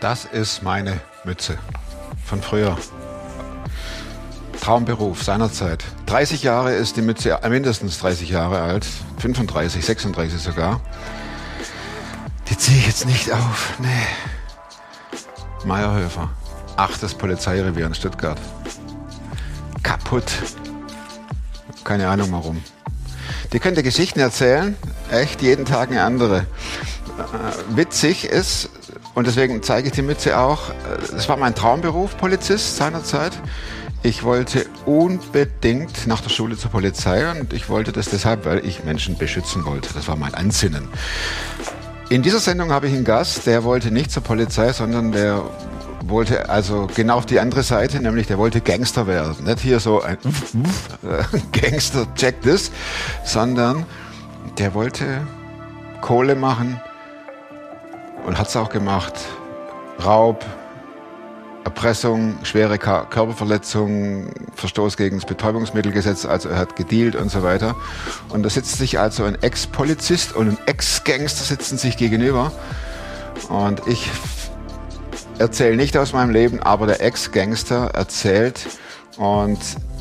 Das ist meine Mütze von früher. Traumberuf seinerzeit. 30 Jahre ist die Mütze, äh, mindestens 30 Jahre alt, 35, 36 sogar. Die ziehe ich jetzt nicht auf. Nee. Meierhöfer. Achtes Polizeirevier in Stuttgart. Kaputt. Keine Ahnung warum. Die könnte Geschichten erzählen, echt jeden Tag eine andere. Äh, witzig ist, und deswegen zeige ich die Mütze auch, es war mein Traumberuf, Polizist seinerzeit. Ich wollte unbedingt nach der Schule zur Polizei und ich wollte das deshalb, weil ich Menschen beschützen wollte. Das war mein Ansinnen. In dieser Sendung habe ich einen Gast, der wollte nicht zur Polizei, sondern der wollte also genau auf die andere Seite, nämlich der wollte Gangster werden. Nicht hier so ein Gangster, check this, sondern der wollte Kohle machen und hat es auch gemacht. Raub, Erpressung, schwere Körperverletzung, Verstoß gegen das Betäubungsmittelgesetz, also er hat gedealt und so weiter. Und da sitzt sich also ein Ex-Polizist und ein Ex-Gangster sitzen sich gegenüber. Und ich erzähle nicht aus meinem Leben, aber der Ex-Gangster erzählt und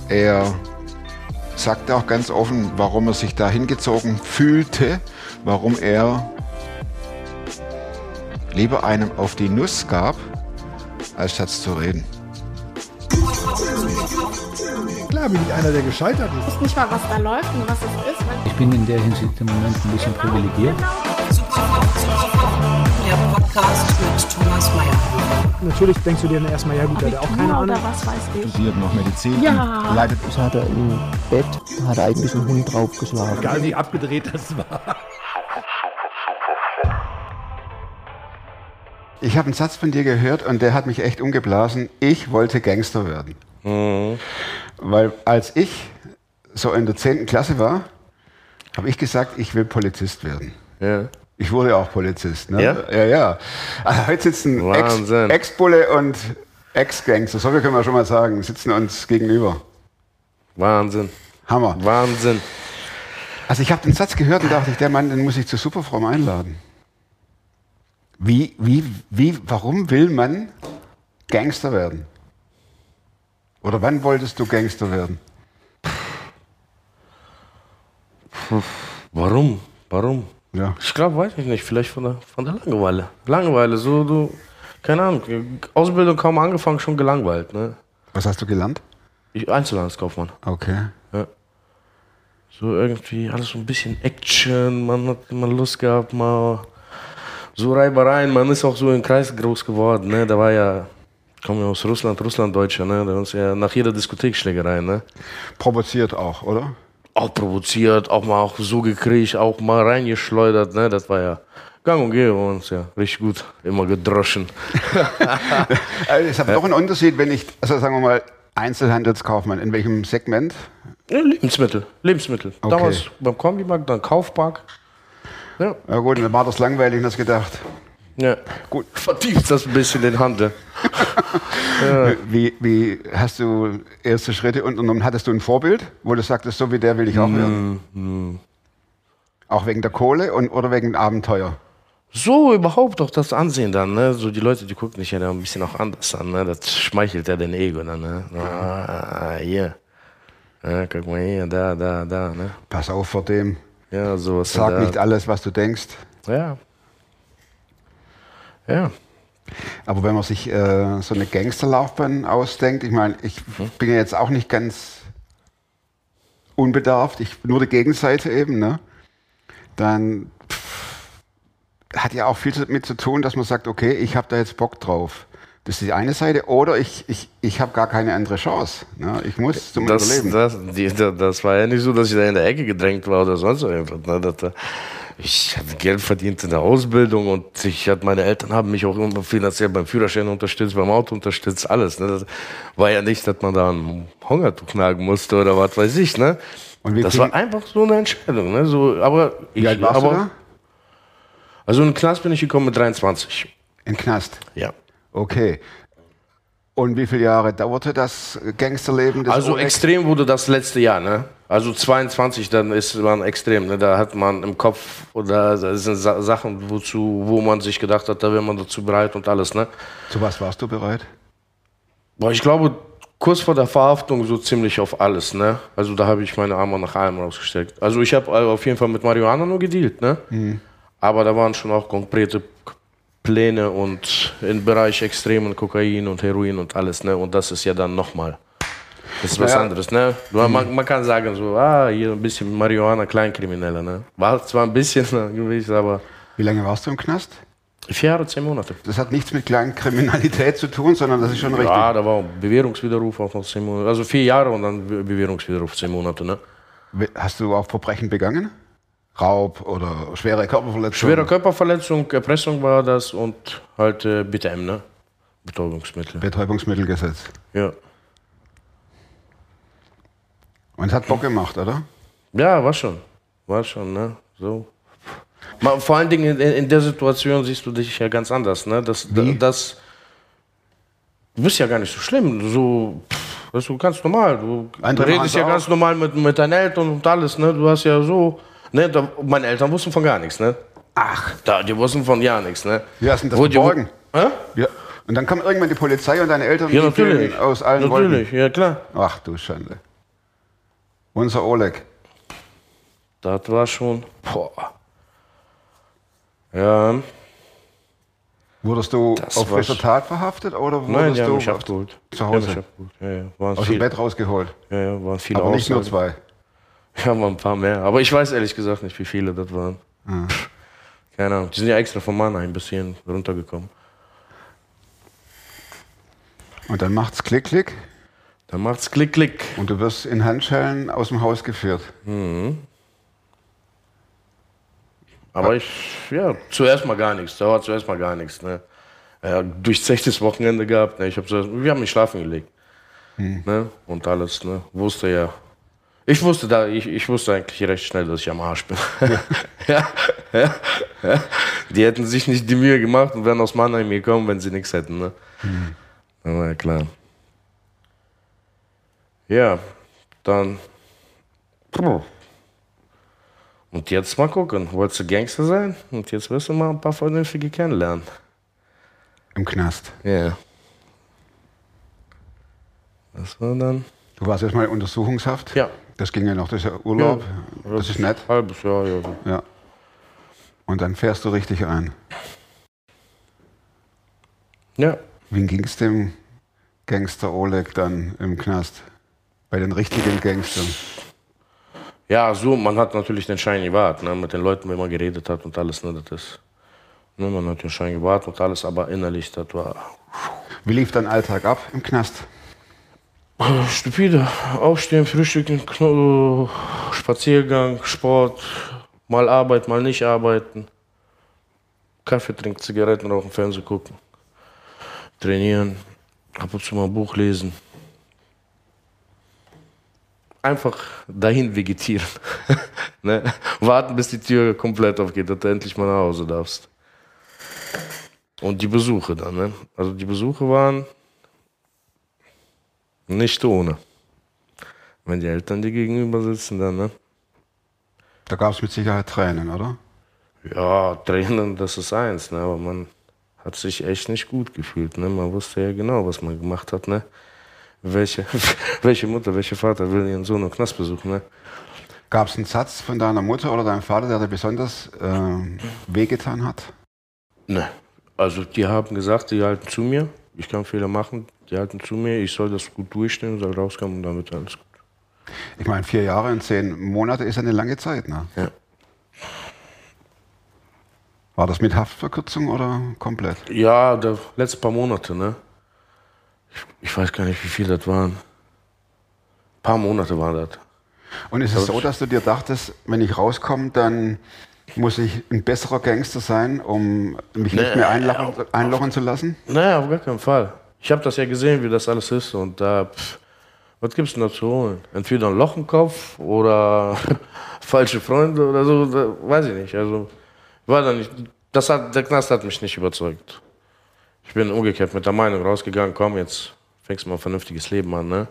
er sagt auch ganz offen, warum er sich da hingezogen fühlte, warum er lieber einem auf die Nuss gab, als statt zu reden. Klar bin ich einer, der gescheitert ist. Ich weiß nicht mal, was da läuft und was es ist. Ich bin in der Hinsicht im Moment ein bisschen privilegiert. Der Podcast mit Thomas Mayer. Natürlich denkst du dir dann erstmal, ja gut, der hat auch keine Ahnung. Was weiß ich. Studiert noch Medizin. Ja. Leidet Das hat er im Bett, hat er eigentlich einen Hund draufgeschlagen. Egal wie abgedreht das war. Ich habe einen Satz von dir gehört und der hat mich echt umgeblasen. Ich wollte Gangster werden. Weil als ich so in der 10. Klasse war, habe ich gesagt, ich will Polizist werden. Ja. Ich wurde auch Polizist. Ne? Ja? Ja, ja. Also heute sitzen Ex-. Ex-Bulle und Ex-Gangster, so viel können wir schon mal sagen, sitzen uns gegenüber. Wahnsinn. Hammer. Wahnsinn. Also ich habe den Satz gehört und dachte ich, der Mann, den muss ich zu Superfrom einladen. Wie, wie, wie, warum will man Gangster werden? Oder wann wolltest du Gangster werden? Warum? Warum? Ja. Ich glaube, weiß ich nicht. Vielleicht von der, von der Langeweile. Langeweile, so du, keine Ahnung. Ausbildung kaum angefangen, schon gelangweilt. Ne? Was hast du gelernt? Ich, Einzelhandelskaufmann. Okay. So irgendwie alles so ein bisschen Action. Man hat immer Lust gehabt, mal so Reibereien. Man ist auch so im Kreis groß geworden. Ne? Da war ja, kommen wir aus Russland, Russlanddeutscher. Ne? Da uns ja nach jeder Diskothek Schlägerei. Ne? Provoziert auch, oder? Auch provoziert, auch mal auch so gekriegt, auch mal reingeschleudert. Ne? Das war ja gang und gäbe bei uns. Ja. Richtig gut. Immer gedroschen. Also es hat doch einen Unterschied, wenn ich, also sagen wir mal, Einzelhandelskaufmann, in welchem Segment? Lebensmittel. Lebensmittel. Okay. Damals beim Kombimarkt, dann Kaufpark. Ja. Ja gut, dann war das langweilig hast gedacht, ja. gut, Vertieft das ein bisschen den Handel. wie, wie hast du erste Schritte unternommen? Hattest du ein Vorbild, wo du sagtest, so wie der will ich auch werden? Auch wegen der Kohle und, oder wegen Abenteuer? So überhaupt auch das Ansehen dann, ne? So die Leute, die gucken dich ja dann ein bisschen auch anders an, ne? Das schmeichelt ja den Ego dann, ne? Ah, hier. Ja, guck mal hier, da, da, da, ne? Pass auf vor dem, Ja, sowas. sag nicht alles, was du denkst. Ja. Ja. Aber wenn man sich äh, so eine Gangsterlaufbahn ausdenkt, ich meine, ich bin ja jetzt auch nicht ganz unbedarft, ich nur die Gegenseite eben, ne? Dann pff, hat ja auch viel damit zu tun, dass man sagt, okay, ich habe da jetzt Bock drauf. Das ist die eine Seite. Oder ich, ich, ich habe gar keine andere Chance. Ne? Ich muss zum Das, Überleben. das, die, da- das war ja nicht so, dass ich da in der Ecke gedrängt war oder sonst irgendwas. Ne? Das, ich hatte Geld verdient in der Ausbildung und ich hatte, meine Eltern haben mich auch immer finanziell beim Führerschein unterstützt, beim Auto unterstützt, alles. Ne? Das war ja nicht, dass man da ein Hungertuch nagen musste oder was weiß ich. Ne? Das war einfach so eine Entscheidung. Ne? So, aber ich, Wie alt warst aber, du da? Also in den Knast bin ich gekommen mit 23. In den Knast. Ja. Okay. Und wie viele Jahre dauerte das Gangsterleben? Das Also ohne- extrem wurde das letzte Jahr, ne? Also 22, dann ist man extrem. Ne? Da hat man im Kopf oder das sind Sa Sachen, wozu, wo man sich gedacht hat, da wäre man dazu bereit und alles. Ne? Zu was warst du bereit? Boah, ich glaube, kurz vor der Verhaftung so ziemlich auf alles. Ne? Also da habe ich meine Arme nach allem rausgesteckt. Also ich habe auf jeden Fall mit Marihuana nur gedealt. Ne? Aber da waren schon auch konkrete Pläne und im Bereich extremen Kokain und Heroin und alles. Ne? Und das ist ja dann nochmal. Das ist was Naja. anderes, ne? Man, man kann sagen so, ah, hier ein bisschen Marihuana, Kleinkriminelle, ne? War zwar ein bisschen gewesen, aber Wie lange warst du im Knast? vier Jahre, zehn Monate. Das hat nichts mit kleinen Kriminalität zu tun, sondern das ist schon richtig. Ja, da war Bewährungswiderruf auch noch zehn Monate. Also vier Jahre und dann Be- Bewährungswiderruf zehn Monate, ne? Hast du auch Verbrechen begangen? Raub oder schwere Körperverletzung? Schwere Körperverletzung, Erpressung war das und halt äh, BTM, ne? Betäubungsmittel. Betäubungsmittelgesetz. Ja. Und es hat Bock gemacht, oder? Ja, war schon. War schon, ne? So. Ma- Vor allen Dingen in, in der Situation siehst du dich ja ganz anders, ne? Das, Wie? das, du bist ja gar nicht so schlimm. So, pff, das ist so ganz normal. Du Andere redest ja ganz normal mit, mit deinen Eltern und alles, ne? Du hast ja so, ne? Da, meine Eltern wussten von gar nichts, ne? Ach, Da, die wussten von gar nichts, ne? wie hast du das geborgen? Hä? Ja. Und dann kam irgendwann die Polizei und deine Eltern Ja, natürlich. aus allen Natürlich, ja klar. Wolken. Ach du Schande. Unser Oleg. Das war schon, boah. Ja, Wurdest du Das auf frischer sch- Tat verhaftet oder wurdest nein, die haben du mich abgeholt. zu Die haben Hause mich abgeholt. Ja, ja. Waren aus viel, dem Bett rausgeholt? Ja, ja, waren viele Aber nicht nur Aussagen. zwei. Ja, waren ein paar mehr. Aber ich weiß ehrlich gesagt nicht, wie viele das waren. Pff, Keine Ahnung. Die sind ja extra von Mannheim bis hierhin runtergekommen. Und dann macht's Klick, Klick Dann macht's Klick, Klick. und du wirst in Handschellen aus dem Haus geführt. Aber ich, ja, zuerst mal gar nichts. Da war zuerst mal gar nichts. Ne? Ja, durchzechtes Wochenende gehabt. Ne? Ich hab zuerst, wir haben mich schlafen gelegt. Ne? Und alles. Ne? Wusste ja. Ich wusste da, ich, ich wusste eigentlich recht schnell, dass ich am Arsch bin. ja, ja, ja. Die hätten sich nicht die Mühe gemacht und wären aus Mannheim gekommen, wenn sie nichts hätten. Ne? War ja klar. Ja, dann. Und jetzt mal gucken. Wolltest du Gangster sein? Und jetzt wirst du mal ein paar Vernünftige kennenlernen. Im Knast. Ja. Das war dann. Du warst erstmal in Untersuchungshaft. Ja. Das ging ja noch, das ist ja Urlaub. Das ist nett. Halbes Jahr, ja. Ja. Und dann fährst du richtig ein. Ja. Wie ging es dem Gangster Oleg dann im Knast? Bei den richtigen Gangstern. Ja, so, man hat natürlich den Schein gewahrt, ne, mit den Leuten, wenn man geredet hat und alles, ne, das ist. Ne, man hat den Schein gewahrt und alles, aber innerlich, das war Wie lief dein Alltag ab im Knast? Stupide. Aufstehen, frühstücken, Spaziergang, Sport, mal Arbeit, mal nicht arbeiten. Kaffee trinken, Zigaretten rauchen, Fernsehen gucken. Trainieren, ab und zu mal ein Buch lesen. Einfach dahin vegetieren. ne? Warten, bis die Tür komplett aufgeht, dass du endlich mal nach Hause darfst. Und die Besuche dann, ne? Also die Besuche waren nicht ohne. Wenn die Eltern dir gegenüber sitzen, dann, ne? Da gab es mit Sicherheit Tränen, oder? Ja, Tränen, das ist eins, ne? Aber man hat sich echt nicht gut gefühlt, ne? Man wusste ja genau, was man gemacht hat, ne? Welche, welche Mutter, welcher Vater will ihren Sohn im Knast besuchen, ne? Gab es einen Satz von deiner Mutter oder deinem Vater, der dir besonders ähm, wehgetan hat? Ne. Also die haben gesagt, die halten zu mir. Ich kann Fehler machen, die halten zu mir. Ich soll das gut durchstehen, soll rauskommen und wird alles gut. Ich meine, vier Jahre und zehn Monate ist eine lange Zeit. Ne? Ja. War das mit Haftverkürzung oder komplett? Ja, der letzte paar Monate, ne? Ich, ich weiß gar nicht, wie viel das waren. Ein paar Monate waren das. Und ist es so, dass du dir dachtest, wenn ich rauskomme, dann muss ich ein besserer Gangster sein, um mich nicht Nee, mehr einlochen, einlochen zu lassen? Naja, auf gar keinen Fall. Ich habe das ja gesehen, wie das alles ist. Und da, pff, was gibt's denn da zu holen? Entweder ein Loch im Kopf oder falsche Freunde oder so, da, weiß ich nicht. Also, war da nicht, das hat, der Knast hat mich nicht überzeugt. Ich bin umgekehrt mit der Meinung rausgegangen, komm, jetzt fängst du mal ein vernünftiges Leben an, ne?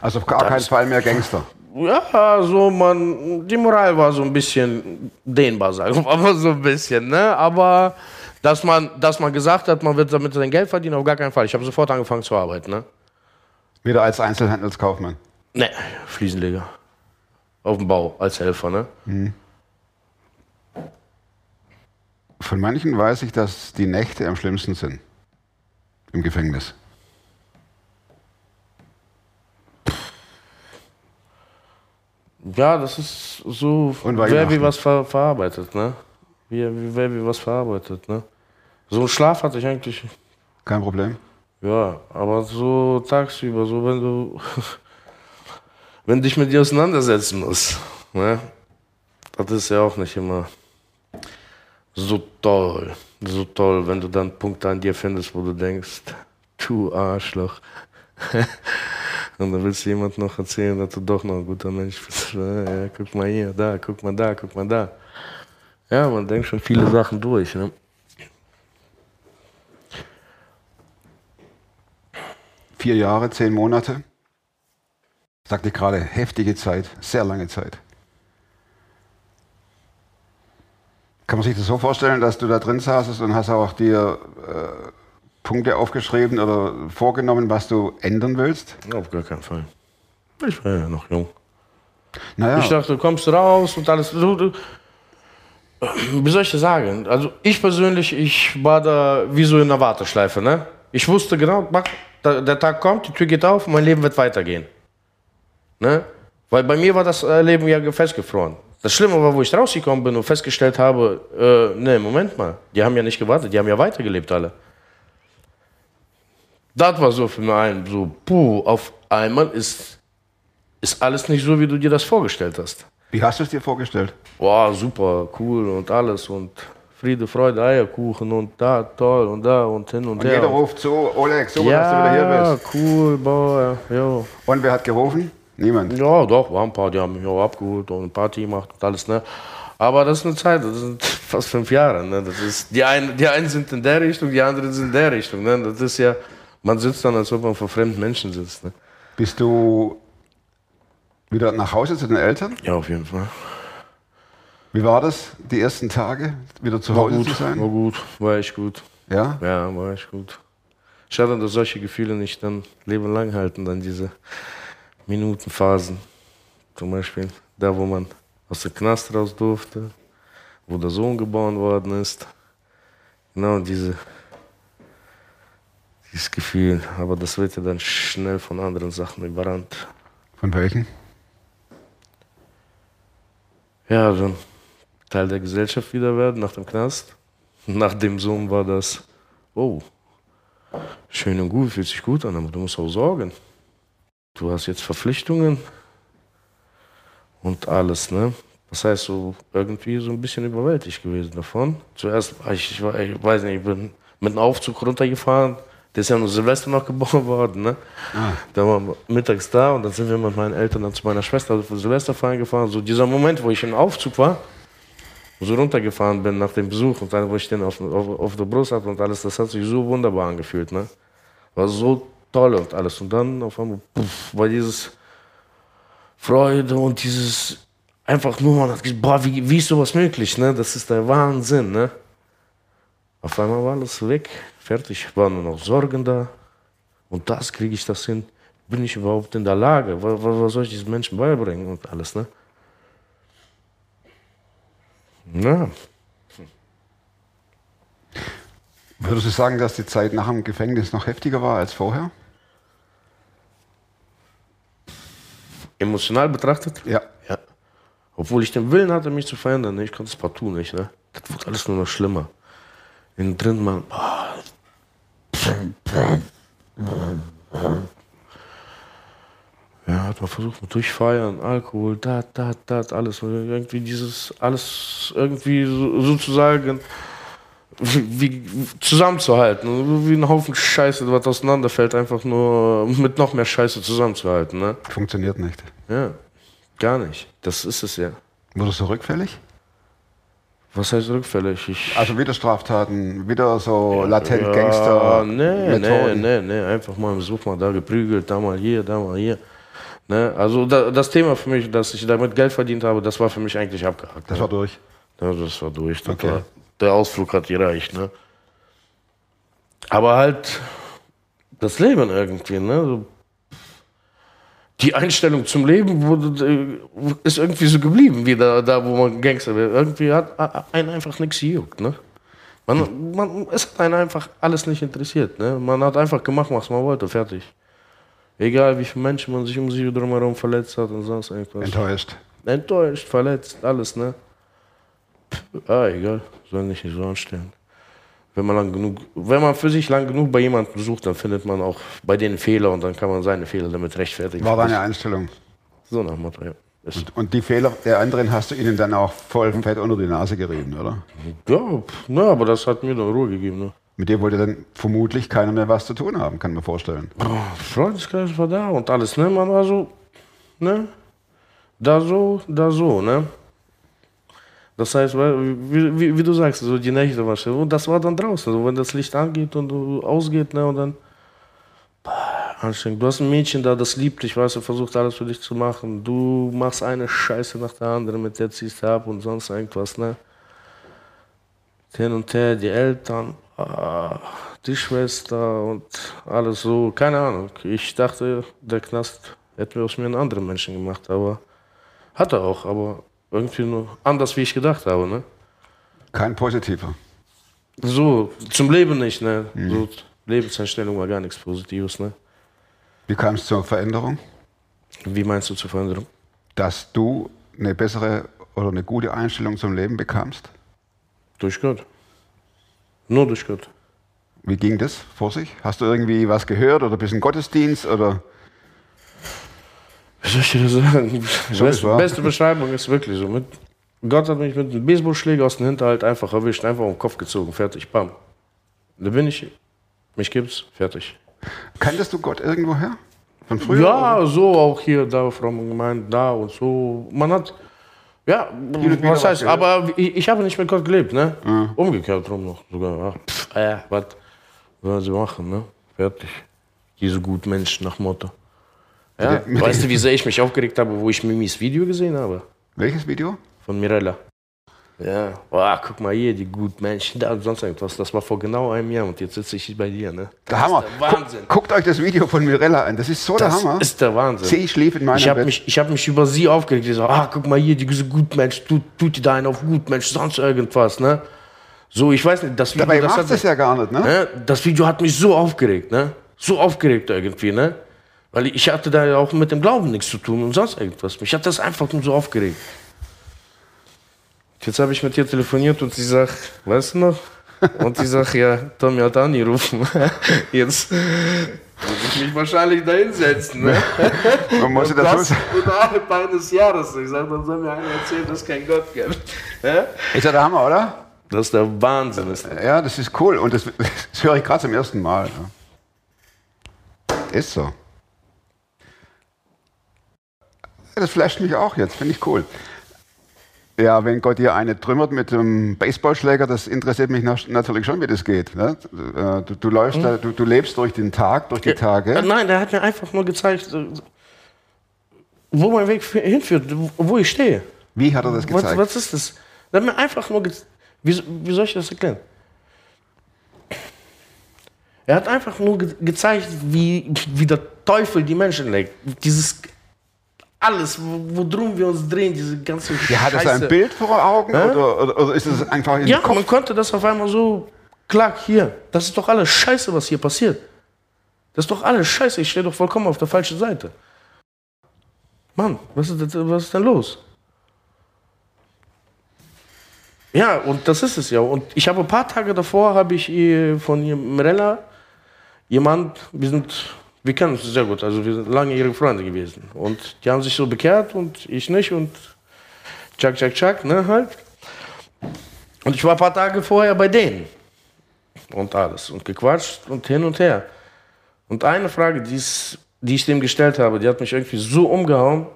Also auf gar keinen Fall mehr Gangster. ja, so man, die Moral war so ein bisschen dehnbar, sagen wir mal so ein bisschen, ne? Aber dass man, dass man gesagt hat, man wird damit sein Geld verdienen, auf gar keinen Fall. Ich habe sofort angefangen zu arbeiten, ne? Wieder als Einzelhandelskaufmann. Ne, Fliesenleger. Auf dem Bau, als Helfer, ne? Von manchen weiß ich, dass die Nächte am schlimmsten sind. Im Gefängnis. Ja, das ist so, Und wer wie was ver verarbeitet, ne? Wie, wie, wie was verarbeitet, ne? So einen Schlaf hatte ich eigentlich, Kein Problem. ja, aber so tagsüber, so wenn du, wenn dich mit dir auseinandersetzen musst, ne? Das ist ja auch nicht immer so toll, so toll, wenn du dann Punkte an dir findest, wo du denkst, du Arschloch. Und dann willst du jemand noch erzählen, dass du doch noch ein guter Mensch bist. Ja, guck mal hier, da, guck mal da, guck mal da. Ja, man denkt schon viele Sachen durch. Ne? Vier Jahre, zehn Monate. Sagte gerade, heftige Zeit, sehr lange Zeit. Kann man sich das so vorstellen, dass du da drin saßest und hast auch dir äh, Punkte aufgeschrieben oder vorgenommen, was du ändern willst? Auf gar keinen Fall. Ich war ja noch jung. Naja, Ich dachte, du kommst raus und alles. Du, du, wie soll ich das sagen? Also ich persönlich, ich war da wie so in einer Warteschleife. Ne? Ich wusste genau, der Tag kommt, die Tür geht auf, mein Leben wird weitergehen. Ne? Weil bei mir war das äh, Leben ja festgefroren. Das Schlimme war, wo ich rausgekommen bin und festgestellt habe, äh, ne, Moment mal, die haben ja nicht gewartet, die haben ja weitergelebt alle. Das war so für mich ein, so, puh, auf einmal ist, ist alles nicht so, wie du dir das vorgestellt hast. Wie hast du es dir vorgestellt? Boah, super, cool und alles und Friede, Freude, Eierkuchen und da, toll und da und hin und, Und her. jeder ruft so, Oleg, super, dass du wieder ja, hier bist. cool, boah, ja. Und wer hat gerufen? Niemand. Ja, doch, war ein paar, die haben mich auch abgeholt und Party gemacht und alles, ne? Aber das ist eine Zeit, das sind fast fünf Jahre, ne? Das ist, die, einen, die einen sind in der Richtung, die anderen sind in der Richtung, ne? Das ist ja, man sitzt dann, als ob man vor fremden Menschen sitzt, ne? Bist du wieder nach Hause zu den Eltern? Ja, auf jeden Fall. Wie war das, die ersten Tage, wieder zu War Hause gut, zu sein? war gut, war echt gut. Ja? Ja, war echt gut. Schade, dass solche Gefühle nicht dann Leben lang halten, dann diese Minutenphasen. Zum Beispiel da, wo man aus dem Knast raus durfte, wo der Sohn geboren worden ist. Genau diese, dieses Gefühl. Aber das wird ja dann schnell von anderen Sachen überrannt. Von welchen? Ja, dann Teil der Gesellschaft wieder werden nach dem Knast. Nach dem Sohn war das, oh, schön und gut, fühlt sich gut an, aber du musst auch sorgen. Du hast jetzt Verpflichtungen und alles, ne? Das heißt, so irgendwie so ein bisschen überwältigt gewesen davon. Zuerst, ich, ich, weiß nicht, ich bin mit einem Aufzug runtergefahren. Der ist ja nur Silvester noch geboren worden, ne? Da waren wir mittags da und dann sind wir mit meinen Eltern dann zu meiner Schwester für Silvester feiern gefahren. So dieser Moment, wo ich im Aufzug war, so runtergefahren bin nach dem Besuch und dann, wo ich den auf, auf, auf der Brust hatte und alles, das hat sich so wunderbar angefühlt, ne? War so toll und alles. Und dann auf einmal puff, war dieses Freude und dieses einfach nur, man hat gesagt, boah, wie, wie ist sowas möglich, ne? Das ist der Wahnsinn, ne? Auf einmal war alles weg, fertig, waren nur noch Sorgen da. Und das kriege ich das hin. Bin ich überhaupt in der Lage? Was, was soll ich diesen Menschen beibringen und alles, ne? Ja, Würdest du sagen, dass die Zeit nach dem Gefängnis noch heftiger war als vorher? emotional betrachtet, Ja. ja. Obwohl ich den Willen hatte, mich zu verändern, ne? ich konnte es partout nicht. Ne? Das wurde alles nur noch schlimmer. Innen drin, man. boah. Ja, hat man versucht mit Durchfeiern, Alkohol, da, da, da, alles. Und Irgendwie dieses, alles irgendwie so, sozusagen wie, wie zusammenzuhalten. Wie ein Haufen Scheiße, was auseinanderfällt, einfach nur mit noch mehr Scheiße zusammenzuhalten. Ne? Funktioniert nicht. Ja, gar nicht. Das ist es ja. Wurdest du rückfällig? Was heißt rückfällig? Ich, Also wieder Straftaten, wieder so latent ja, Gangster nee, nee, nee, nee, einfach mal im Such mal da geprügelt, da mal hier, da mal hier. Ne? Also da, das Thema für mich, dass ich damit Geld verdient habe, das war für mich eigentlich abgehakt. Das ne? war durch. Ja, das war durch. Das Okay. war, der Ausflug hat gereicht, ne? Aber halt das Leben irgendwie, ne? Die Einstellung zum Leben wurde, äh, ist irgendwie so geblieben, wie da, da wo man Gangster wird. Irgendwie hat einen einfach nichts gejuckt, ne? Man, man, es hat einen einfach alles nicht interessiert, ne? Man hat einfach gemacht, was man wollte, fertig. Egal wie viele Menschen man sich um sich drumherum verletzt hat und sonst irgendwas. Enttäuscht. Enttäuscht, verletzt, alles, ne? Pff, Ah, egal, soll nicht so anstellen. Wenn man, lang genug, wenn man für sich lang genug bei jemandem sucht, dann findet man auch bei denen Fehler und dann kann man seine Fehler damit rechtfertigen. War deine Einstellung. So nach Motto, ja. Ist, Und die Fehler der anderen hast du ihnen dann auch voll fett unter die Nase gerieben, oder? ja, na, aber das hat mir dann Ruhe gegeben. Ne? Mit dir wollte dann vermutlich keiner mehr was zu tun haben, kann man vorstellen. Freundeskreis war da und alles, ne? Man war so, ne? Da so, da so, ne? Das heißt, wie, wie, wie du sagst, so die Nächte war schön. Und das war dann draußen. Also wenn das Licht angeht und ausgeht, ne? Und dann anstrengend. Du hast ein Mädchen da, das liebt dich, weißt du, versucht alles für dich zu machen. Du machst eine Scheiße nach der anderen, mit der ziehst du ab und sonst irgendwas, ne? Hin und her, die Eltern, ah, die Schwester und alles so. Keine Ahnung. Ich dachte, der Knast hätte aus mir einen anderen Menschen gemacht, aber hat er auch, aber irgendwie nur anders, wie ich gedacht habe, ne? Kein positiver. So, zum Leben nicht, ne? So, Lebenseinstellung war gar nichts Positives, ne? Wie kam es zur Veränderung? Wie meinst du zur Veränderung? Dass du eine bessere oder eine gute Einstellung zum Leben bekamst? Durch Gott. Nur durch Gott. Wie ging das vor sich? Hast du irgendwie was gehört oder bist du im Gottesdienst oder? Wie soll ich dir sagen? So ist beste, Beschreibung ist wirklich so. Mit, Gott hat mich mit einem Baseballschläger aus dem Hinterhalt einfach erwischt, einfach um den Kopf gezogen, fertig, bam. Da bin ich, mich gibt's, fertig. Kanntest du Gott irgendwoher? Von früher? ja, oder? so auch hier, da, Frommen gemeint, da und so. Man hat, ja, was was heißt, aber ich, ich habe nicht mit Gott gelebt, ne? Umgekehrt rum noch sogar. Ja. Pff, äh, was wollen sie machen, ne? Fertig. Diese guten Menschen nach Motto. Ja, weißt du, wie sehr ich mich aufgeregt habe, wo ich Mimis Video gesehen habe? Welches Video? Von Mirella. Ja, boah, guck mal hier, die guten Menschen da und sonst irgendwas. Das war vor genau einem Jahr und jetzt sitze ich bei dir, ne? Der Hammer. der Wahnsinn. Guckt, euch das Video von Mirella an. Das ist so Das der Hammer. ist der Wahnsinn. Sie schlief in meinem Ich habe Bett. mich, ich hab mich über sie aufgeregt. Ich so, ah, guck mal hier, diese Gutmensch, tut, tut die da einen auf Gutmensch, sonst irgendwas, ne? So, ich weiß nicht, das Video, Dabei das, macht es ja gar nicht, ne? ne? das Video hat mich so aufgeregt, ne? So aufgeregt irgendwie, ne? Weil ich hatte da ja auch mit dem Glauben nichts zu tun und sonst irgendwas. Mich hat das einfach nur so aufgeregt. Jetzt habe ich mit ihr telefoniert und sie sagt, weißt du noch? Und sie sagt, ja, Tommy hat angerufen. Jetzt muss ich mich wahrscheinlich da hinsetzen, ne? Man muss dazu Das sagen. innerhalb eines Jahres. Ich sag, dann soll mir einer erzählen, dass es keinen Gott gibt. Ja? Ist ja der Hammer, oder? Das ist der Wahnsinn. Ist das. Ja, das ist cool. Und das, das höre ich gerade zum ersten Mal. Ist so. Ja, Das flasht mich auch jetzt, finde ich cool. Ja, wenn Gott dir eine trümmert mit einem Baseballschläger, das interessiert mich natürlich schon, wie das geht. Ne? Äh, Du, du läufst, da, du, du lebst durch den Tag, durch die Äh, Tage. Nein, der hat mir einfach nur gezeigt, äh, wo mein Weg hinführt, wo ich stehe. Wie hat er das Was, gezeigt? was ist das? Der hat mir einfach nur gezeigt. Wie, wie soll ich das erklären? Er hat einfach nur ge gezeigt, wie, wie der Teufel die Menschen legt. Dieses alles, wo- worum wir uns drehen, diese ganze Ja, hat Scheiße. ein Bild vor Augen Hä? oder, oder, oder ist es einfach in Ja, Kopf? man konnte das auf einmal so, klar, hier, das ist doch alles Scheiße, was hier passiert. Das ist doch alles Scheiße, ich stehe doch vollkommen auf der falschen Seite. Mann, was ist, was ist denn los? Ja, und das ist es ja. Und ich habe ein paar Tage davor, habe ich eh von Mirella, jemand, wir sind, wir kennen uns sehr gut, also wir sind langjährige Freunde gewesen. Und die haben sich so bekehrt und ich nicht und tschak, tschak, tschak, ne, halt. Und ich war ein paar Tage vorher bei denen. Und alles. Und gequatscht und hin und her. Und eine Frage, die ich dem gestellt habe, die hat mich irgendwie so umgehauen.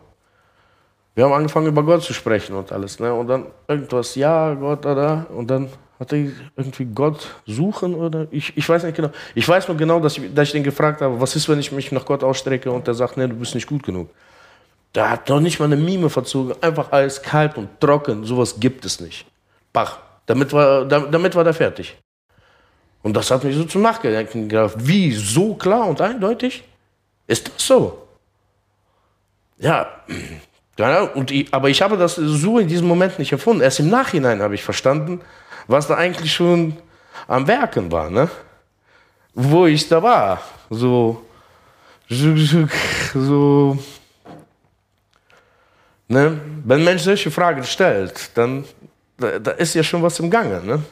Wir haben angefangen über Gott zu sprechen und alles. Ne? Und dann irgendwas, ja, Gott, da, da. Und dann hat er irgendwie Gott suchen oder ich, ich weiß nicht genau. Ich weiß nur genau, dass ich, dass ich den gefragt habe, was ist, wenn ich mich nach Gott ausstrecke und der sagt, nee, du bist nicht gut genug. Der hat noch nicht mal eine Mime verzogen, einfach eiskalt und trocken. Sowas gibt es nicht. Bach. Damit war, da- damit war der fertig. Und das hat mich so zum Nachdenken gebracht. Wie, so klar und eindeutig? Ist das so? Ja, ja und ich, aber ich habe das so in diesem Moment nicht erfunden. Erst im Nachhinein habe ich verstanden, was da eigentlich schon am Werken war, ne? Wo ich da war. So, so, ne? Wenn ein Mensch solche Fragen stellt, dann da, da ist ja schon was im Gange, ne?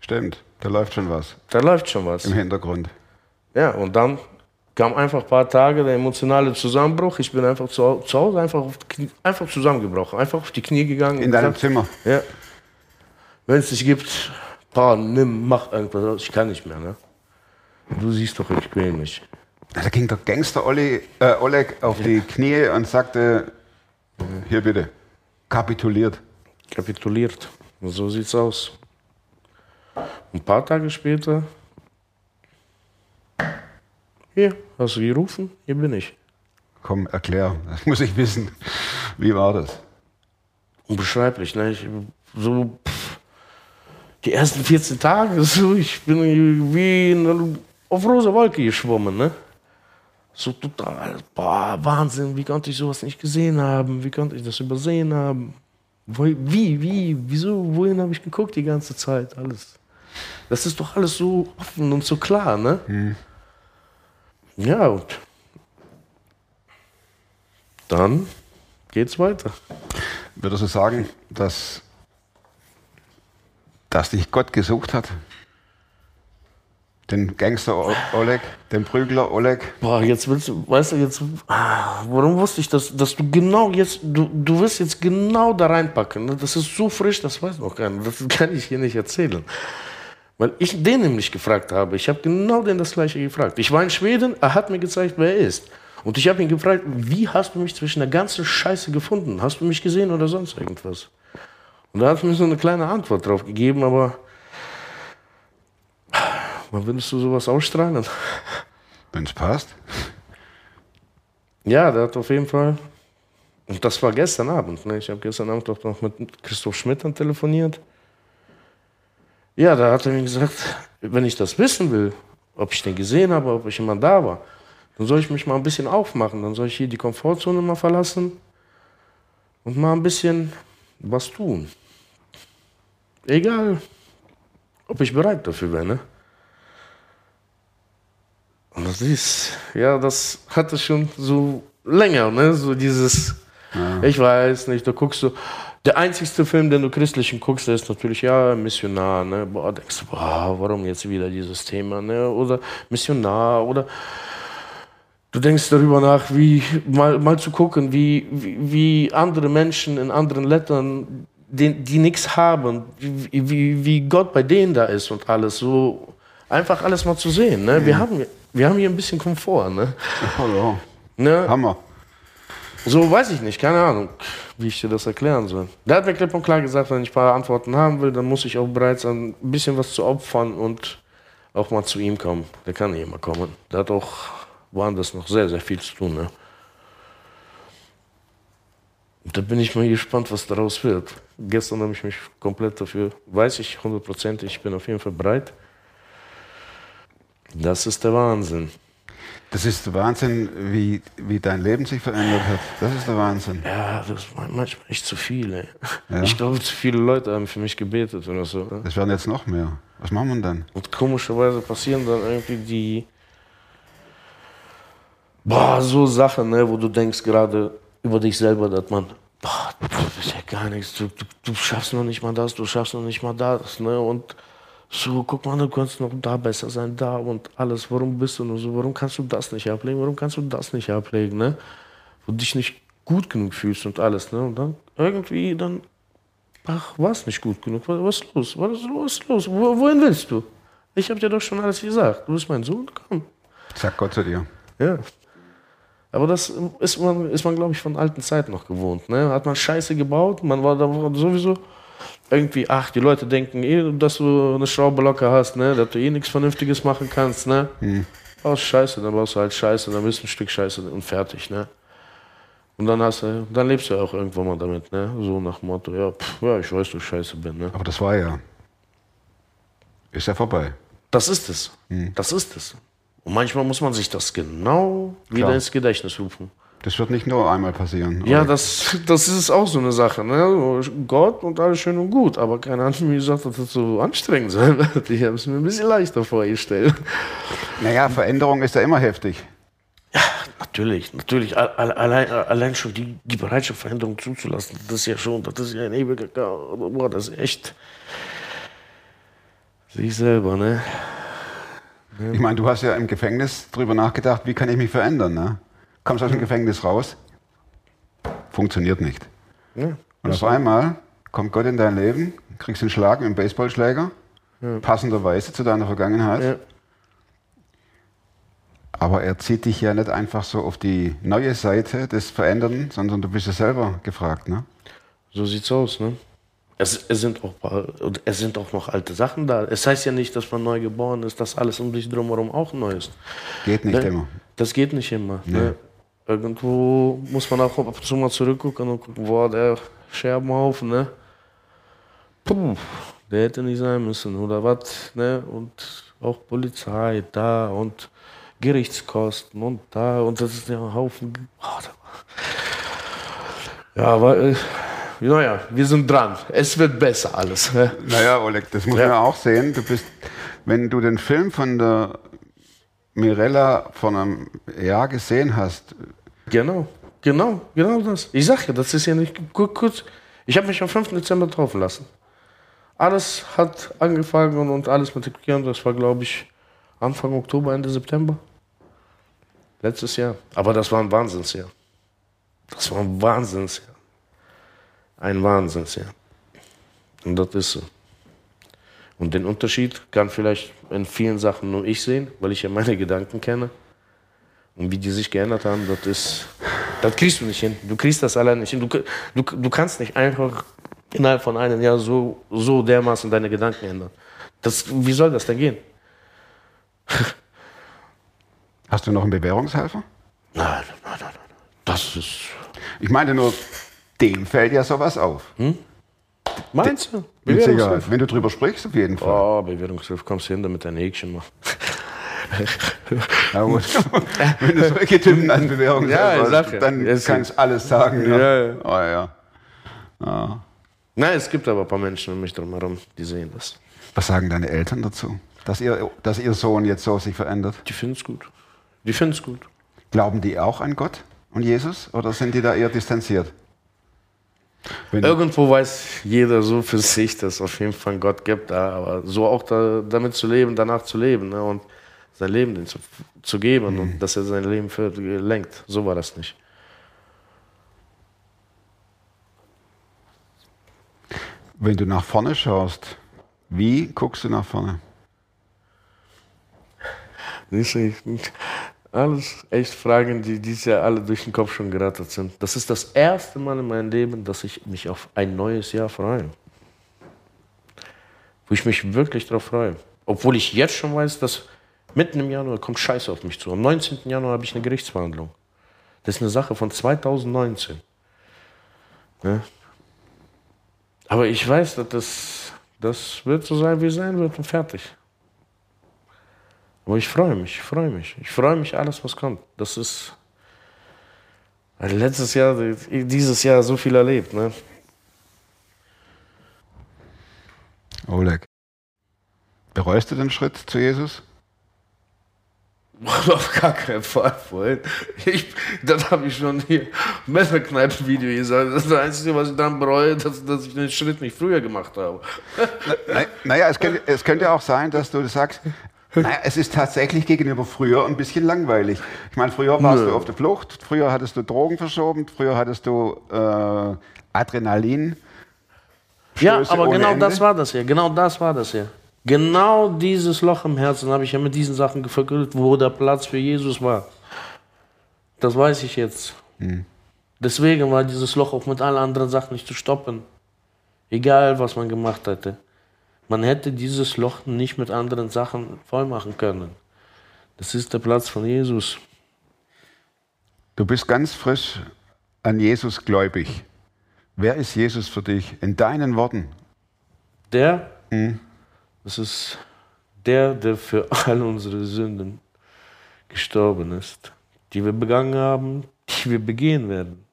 Stimmt, da läuft schon was Da läuft schon was. im Hintergrund. Ja, und dann kam einfach ein paar Tage der emotionale Zusammenbruch. Ich bin einfach zu, zu Hause einfach, Knie, einfach zusammengebrochen, einfach auf die Knie gegangen. In deinem gesagt, Zimmer. Ja. Wenn es dich gibt, paar, nimm, mach irgendwas. Ich kann nicht mehr, ne? Du siehst doch, ich quäl mich. Da ging der Gangster Olli, äh, Oleg auf die Knie und sagte, hier bitte, kapituliert. Kapituliert. So sieht's aus. Ein paar Tage später. Hier, hast du gerufen? Hier bin ich. Komm, erklär, das muss ich wissen. Wie war das? unbeschreiblich. Ne? Ich, so pff, die ersten 14 Tage, so, ich bin wie in, auf rosa Wolke geschwommen. Ne? So total, boah, Wahnsinn, wie konnte ich sowas nicht gesehen haben? Wie konnte ich das übersehen haben? Wie, wie, wieso, wohin habe ich geguckt die ganze Zeit? Alles. Das ist doch alles so offen und so klar, ne? Ja, und dann geht's weiter. Würdest du sagen, dass, dass dich Gott gesucht hat? Den Gangster Oleg, den Prügler Oleg? Boah, jetzt willst du, weißt du, jetzt, ah, warum wusste ich das, dass du genau jetzt, du, du wirst jetzt genau da reinpacken. ne? Das ist so frisch, das weiß noch keiner. Das kann ich hier nicht erzählen. Weil ich den nämlich gefragt habe. Ich habe genau den das gleiche gefragt. Ich war in Schweden, er hat mir gezeigt, wer er ist. Und ich habe ihn gefragt, wie hast du mich zwischen der ganzen Scheiße gefunden? Hast du mich gesehen oder sonst irgendwas? Und da hat mir so eine kleine Antwort drauf gegeben, aber wann würdest du sowas ausstrahlen? Wenn es passt. Ja, der hat auf jeden Fall. Und das war gestern Abend. Ne? Ich habe gestern Abend auch noch mit Christoph Schmidt dann telefoniert. Ja, da hat er mir gesagt, wenn ich das wissen will, ob ich den gesehen habe, ob ich immer da war, dann soll ich mich mal ein bisschen aufmachen. Dann soll ich hier die Komfortzone mal verlassen und mal ein bisschen was tun. Egal, ob ich bereit dafür wäre. Ne? Und das ist, ja, das hatte schon so länger, ne? So dieses, ich weiß nicht, da guckst du, der einzigste Film, den du christlichen guckst, der ist natürlich, ja, Missionar, ne? Boah, denkst du, boah, warum jetzt wieder dieses Thema, ne? Oder Missionar, oder du denkst darüber nach, wie, mal, mal zu gucken, wie, wie, wie andere Menschen in anderen Ländern, die, die nichts haben, wie, wie, wie Gott bei denen da ist und alles, so einfach alles mal zu sehen, ne? Wir haben, wir haben hier ein bisschen Komfort, ne? Ja. ne? Hammer. So weiß ich nicht, keine Ahnung, wie ich dir das erklären soll. Der hat mir klipp und klar gesagt, wenn ich ein paar Antworten haben will, dann muss ich auch bereit sein, ein bisschen was zu opfern und auch mal zu ihm kommen. Der kann nicht immer kommen. Der hat auch woanders noch sehr, sehr viel zu tun. Ne? Da bin ich mal gespannt, was daraus wird. Gestern habe ich mich komplett dafür, weiß ich hundertprozentig, ich bin auf jeden Fall bereit. Das ist der Wahnsinn. Das ist der Wahnsinn, wie, wie dein Leben sich verändert hat. Das ist der Wahnsinn. Ja, das war manchmal echt zu viel. Ja. Ich glaube, zu viele Leute haben für mich gebetet oder so. ne? Das werden jetzt noch mehr. Was machen wir dann? Und komischerweise passieren dann irgendwie die. Boah, so Sachen, ne, wo du denkst gerade über dich selber, dass man. Boah, du bist ja gar nichts. Du, du, du schaffst noch nicht mal das, du schaffst noch nicht mal das. Ne? Und so, guck mal, du kannst noch da besser sein, da und alles. Warum bist du nur so? Warum kannst du das nicht ablegen? Warum kannst du das nicht ablegen? Ne? Wo du dich nicht gut genug fühlst und alles. Ne? Und dann irgendwie, dann Ach, war es nicht gut genug? Was was ist los? Was ist los? Los? Wo, wohin willst du? Ich habe dir doch schon alles gesagt. Du bist mein Sohn, komm. Sag Gott zu dir. Ja. Aber das ist man, ist man glaube ich, von alten Zeiten noch gewohnt. Ne? Hat man Scheiße gebaut, man war da sowieso irgendwie, ach, die Leute denken eh, dass du eine Schraube locker hast, ne? dass du eh nichts Vernünftiges machen kannst. Ne? Baust Scheiße, dann baust du halt Scheiße, dann bist du ein Stück Scheiße und fertig. Ne? Und dann hast du, dann lebst du ja auch irgendwann mal damit, ne? So nach dem Motto, ja, pff, ja, ich weiß, ich scheiße bin, ne? Aber das war ja. Ist ja vorbei. Das ist es. Das ist es. Und manchmal muss man sich das genau wieder Klar. ins Gedächtnis rufen. Das wird nicht nur einmal passieren. Ja, Oder? das, das ist auch so eine Sache. Ne? Gott und alles schön und gut, aber keiner hat mir gesagt, dass das so anstrengend sein wird. Ich habe es mir ein bisschen leichter vorgestellt. Naja, Veränderung ist ja immer heftig. Natürlich, natürlich. Al- Allein, allein schon die, die Bereitschaft, Veränderung zuzulassen, das ist ja schon, das ist ja ein ewiger. Boah, das ist echt. Sich selber, ne? Ich meine, du hast ja im Gefängnis drüber nachgedacht, wie kann ich mich verändern, ne? Kommst aus dem Gefängnis raus, funktioniert nicht. Ja. Und auf einmal kommt Gott in dein Leben, kriegst einen Schlag mit einem Baseballschläger, passenderweise zu deiner Vergangenheit. Ja. Aber er zieht dich ja nicht einfach so auf die neue Seite des Verändernden, sondern du bist ja selber gefragt, ne? So sieht's aus, ne? Es, es, sind auch, es sind auch noch alte Sachen da. Es heißt ja nicht, dass man neu geboren ist, dass alles um dich drumherum auch neu ist. Geht nicht Ne? immer. Das geht nicht immer. Ne? Irgendwo muss man auch ab und zu mal zurückgucken und gucken, boah, der Scherbenhaufen, ne? Puh, der hätte nicht sein müssen oder was, ne? Und auch Polizei da und Gerichtskosten und da und das ist ja ein Haufen. Da- ja, aber äh, naja, wir sind dran. Es wird besser alles. Ne? Naja, Oleg, das muss Ja. man auch sehen. Du bist, wenn du den Film von der Mirella vor einem Jahr gesehen hast, Genau, genau, genau das. Ich sag ja, das ist ja nicht gu- kurz. Ich habe mich am 5. Dezember taufen lassen. Alles hat angefangen und, alles mit dem Kirchen, das war, glaube ich, Anfang Oktober, Ende September. Letztes Jahr. Aber das war ein Wahnsinnsjahr. Das war ein Wahnsinnsjahr. Ein Wahnsinnsjahr. Und das ist so. Und den Unterschied kann vielleicht in vielen Sachen nur ich sehen, weil ich ja meine Gedanken kenne. Und wie die sich geändert haben, das ist. Das kriegst du nicht hin. Du kriegst das allein nicht hin. Du, du, du kannst nicht einfach innerhalb von einem Jahr so, so dermaßen deine Gedanken ändern. Das, wie soll das denn gehen? hast du noch einen Bewährungshelfer? Nein, nein, nein, nein. Das ist. Ich meine nur, dem fällt ja sowas auf. Meinst du? Mit Sicherheit. Wenn du drüber sprichst, auf jeden Fall. Oh, Bewährungshilfe, kommst du hin, damit dein Häkchen macht. Ja. Wenn du solche Typen an Bewährungshelfer Ja, hast, ja. dann Jetzt- kannst du alles sagen. Ja, Ja. ja. Oh, ja. Nein, es gibt aber ein paar Menschen um mich drumherum, die sehen das. Was sagen deine Eltern dazu? Dass ihr, dass ihr Sohn jetzt so sich verändert? Die finden es gut. Die finden es gut. Glauben die auch an Gott und Jesus oder sind die da eher distanziert? Wenn, Irgendwo weiß jeder so für sich, dass es auf jeden Fall einen Gott gibt, aber so auch da, damit zu leben, danach zu leben ne, und sein Leben zu, zu geben und dass er sein Leben für, lenkt. So war das nicht. wenn du nach vorne schaust, wie guckst du nach vorne? Du, ich- Alles echt Fragen, die dieses Jahr alle durch den Kopf schon gerattert sind. Das ist das erste Mal in meinem Leben, dass ich mich auf ein neues Jahr freue. Wo ich mich wirklich darauf freue. Obwohl ich jetzt schon weiß, dass mitten im Januar kommt Scheiße auf mich zu. Am 19. Januar habe ich eine Gerichtsverhandlung. Das ist eine Sache von 2019. Ne? Aber ich weiß, dass das, das wird so sein, wie es sein wird und fertig. Aber ich freue mich, ich freue mich. Ich freue mich alles, was kommt. Das ist. Weil letztes Jahr, dieses Jahr so viel erlebt, ne? Oleg, bereust du den Schritt zu Jesus? Auf gar keinen Fall vorhin. Ich, das habe ich schon hier im Messerkneipen-Video gesagt. Das ist das Einzige, was ich dann bereue, dass, dass ich den Schritt nicht früher gemacht habe. Na- Naja, es könnte, es könnte auch sein, dass du sagst, naja, es ist tatsächlich gegenüber früher ein bisschen langweilig. Ich meine, früher warst Nö. du auf der Flucht, früher hattest du Drogen verschoben, früher hattest du äh, Adrenalin. Ja, Stöße aber ohne genau Ende. das war das hier. Genau das war das hier. Genau dieses Loch im Herzen habe ich ja mit diesen Sachen gefüllt, wo der Platz für Jesus war. Das weiß ich jetzt. Deswegen war dieses Loch auch mit allen anderen Sachen nicht zu stoppen. Egal, was man gemacht hätte. Man hätte dieses Loch nicht mit anderen Sachen voll machen können. Das ist der Platz von Jesus. Du bist ganz frisch an Jesus gläubig. Wer ist Jesus für dich? In deinen Worten. Der, das ist der, der für all unsere Sünden gestorben ist, die wir begangen haben, die wir begehen werden.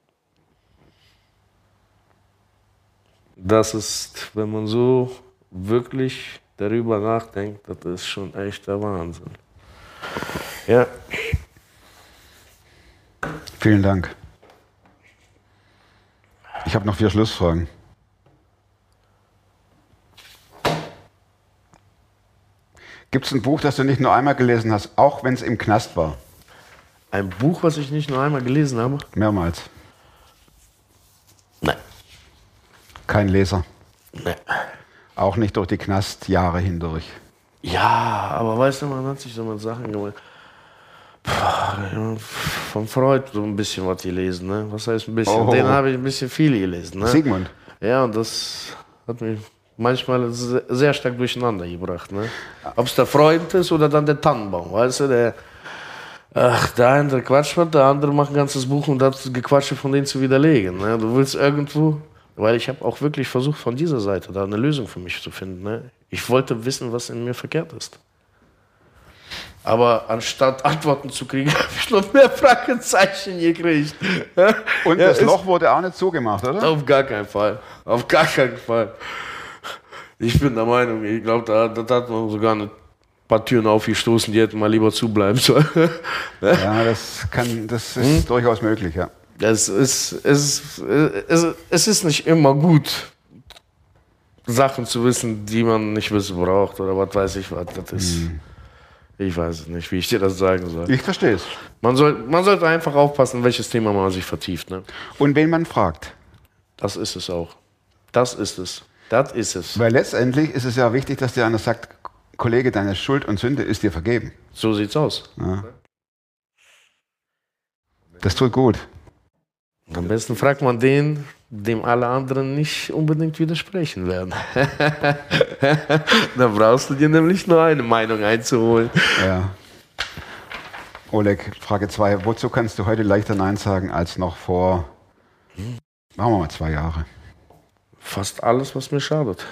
Das ist, wenn man so wirklich darüber nachdenkt, das ist schon echt der Wahnsinn. Ja, Vielen Dank. Ich habe noch vier Schlussfragen. Gibt es ein Buch, das du nicht nur einmal gelesen hast, auch wenn es im Knast war? ein Buch, was ich nicht nur einmal gelesen habe. Mehrmals. Nein. Kein Leser. Nein. Auch nicht durch die Knastjahre hindurch. Ja, aber weißt du, man hat sich so mal Sachen gemacht. Puh, Von Freud so ein bisschen was gelesen, ne? Was heißt ein bisschen? Oh. Den habe ich ein bisschen viel gelesen, ne? Sigmund. Ja, und das hat mich manchmal se- sehr stark durcheinander gebracht, ne? Ob es der Freund ist oder dann der Tannenbaum, weißt du, der. Ach, der eine der quatscht was, der andere macht ein ganzes Buch, um das Gequatsche von denen zu widerlegen. Ne? Du willst irgendwo, weil ich habe auch wirklich versucht, von dieser Seite da eine Lösung für mich zu finden. Ne? Ich wollte wissen, was in mir verkehrt ist. Aber anstatt Antworten zu kriegen, habe ich noch mehr Fragezeichen gekriegt. Und Ja, das Loch wurde auch nicht zugemacht, oder? Auf gar keinen Fall. Auf gar keinen Fall. Ich bin der Meinung, ich glaube, da, da hat man sogar ein paar Türen aufgestoßen, die hätten mal lieber zubleiben sollen. Ja, das, kann, das ist Hm? durchaus möglich, ja. Es ist, es, ist, es, es ist nicht immer gut, Sachen zu wissen, die man nicht wissen braucht oder was weiß ich was. Das ist, Ich weiß es nicht, wie ich dir das sagen soll. Ich verstehe es. Man, soll, man sollte einfach aufpassen, welches Thema man sich vertieft. Ne? Und wen man fragt. Das ist es auch. Das ist es. Das ist es. Weil letztendlich ist es ja wichtig, dass dir einer sagt, Kollege, deine Schuld und Sünde ist dir vergeben. So sieht's aus. Das tut gut. Am besten fragt man den, dem alle anderen nicht unbedingt widersprechen werden. Dann brauchst du dir nämlich nur eine Meinung einzuholen. Ja. Oleg, Frage 2. Wozu kannst du heute leichter Nein sagen als noch vor, machen wir mal zwei Jahre? Fast alles, was mir schadet.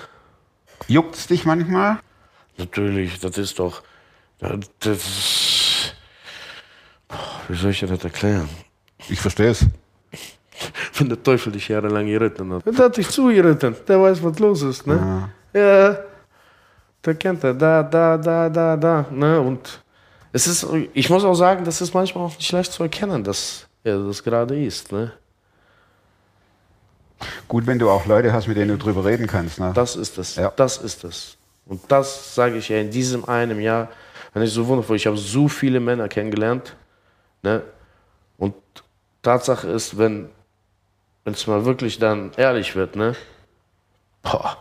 Juckt's dich manchmal? Natürlich, das ist doch. Das, Boah, wie soll ich dir das erklären? Ich verstehe es. Wenn der Teufel dich jahrelang geritten hat. Der hat dich zugeritten. Der weiß, was los ist. Ne? Ja. Der kennt er. Da, da, da, da, da. Ne? Und es ist, ich muss auch sagen, das ist manchmal auch nicht leicht zu erkennen, dass er das gerade ist. Ne? Gut, wenn du auch Leute hast, mit denen du drüber reden kannst. Ne? Das ist es. Ja. Das ist es. Und das sage ich ja in diesem einem Jahr. Wenn ich so wundervoll, ich habe so viele Männer kennengelernt. Ne? Und Tatsache ist, wenn es mal wirklich dann ehrlich wird, ne? Boah,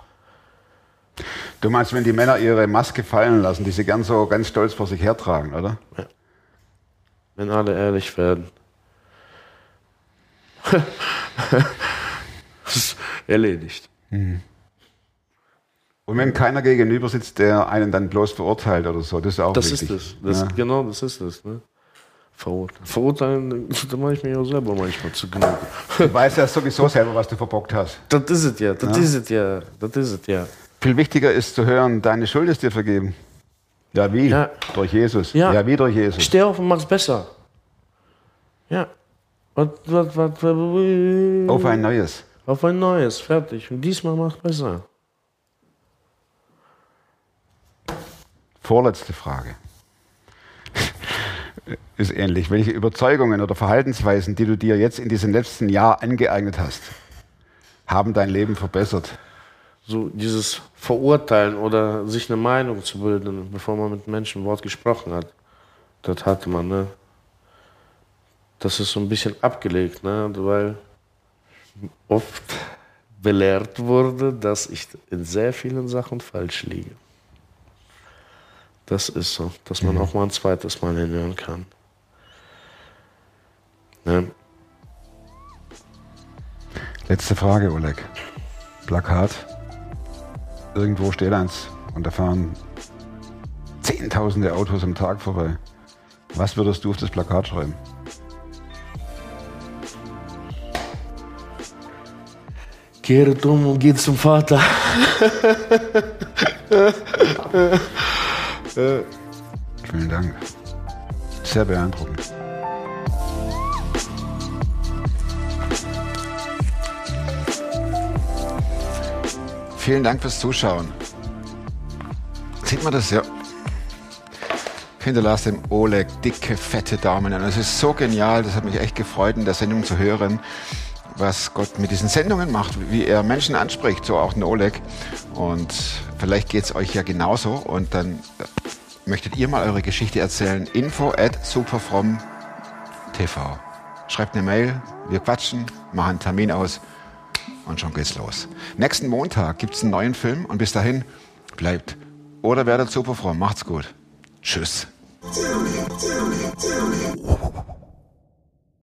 Du meinst, wenn die Männer ihre Maske fallen lassen, die sie gern so ganz stolz vor sich hertragen, oder? wenn alle ehrlich werden. das ist erledigt. Und wenn keiner gegenüber sitzt, der einen dann bloß verurteilt oder so, das ist auch Das wichtig. ist es. Das, Ja. Genau, das ist es. Ne? Verurteilen. Verurteilen, da mache ich mich auch selber manchmal zu genug. Du weißt ja sowieso selber, was du verbockt hast. Das ist es ja, das ist es ja, das ist es ja. Viel wichtiger ist zu hören, deine Schuld ist dir vergeben. Ja, wie? Ja. Durch Jesus. Ja. wie durch Jesus. Steh auf und mach's besser. Ja. Was, was, was, was, Auf ein neues. Auf ein neues, fertig. Und diesmal mach's besser. Vorletzte Frage. Ist ähnlich. Welche Überzeugungen oder Verhaltensweisen, die du dir jetzt in diesem letzten Jahr angeeignet hast, haben dein Leben verbessert? So dieses Verurteilen oder sich eine Meinung zu bilden, bevor man mit Menschen ein Wort gesprochen hat. Das hatte man, ne? Das ist so ein bisschen abgelegt, ne? Weil oft belehrt wurde, dass ich in sehr vielen Sachen falsch liege. Das ist so, dass man auch mal ein zweites Mal hinhören kann. Ne? Letzte Frage, Oleg. Plakat. Irgendwo steht eins und da fahren zehntausende Autos am Tag vorbei. Was würdest du auf das Plakat schreiben? Kehret um und geht zum Vater. Vielen Dank. Sehr beeindruckend. Vielen Dank fürs Zuschauen. Sieht man das ja? Hinterlasst dem Oleg dicke, fette Daumen an. Es ist so genial, das hat mich echt gefreut, in der Sendung zu hören, was Gott mit diesen Sendungen macht, wie er Menschen anspricht, so auch Oleg. Und vielleicht geht es euch ja genauso. Und dann möchtet ihr mal eure Geschichte erzählen. Info at superfrom TV. Schreibt eine Mail, wir quatschen, machen einen Termin aus und schon geht's los. Nächsten Montag gibt's einen neuen Film und bis dahin bleibt oder werdet superfromm. Macht's gut. Tschüss.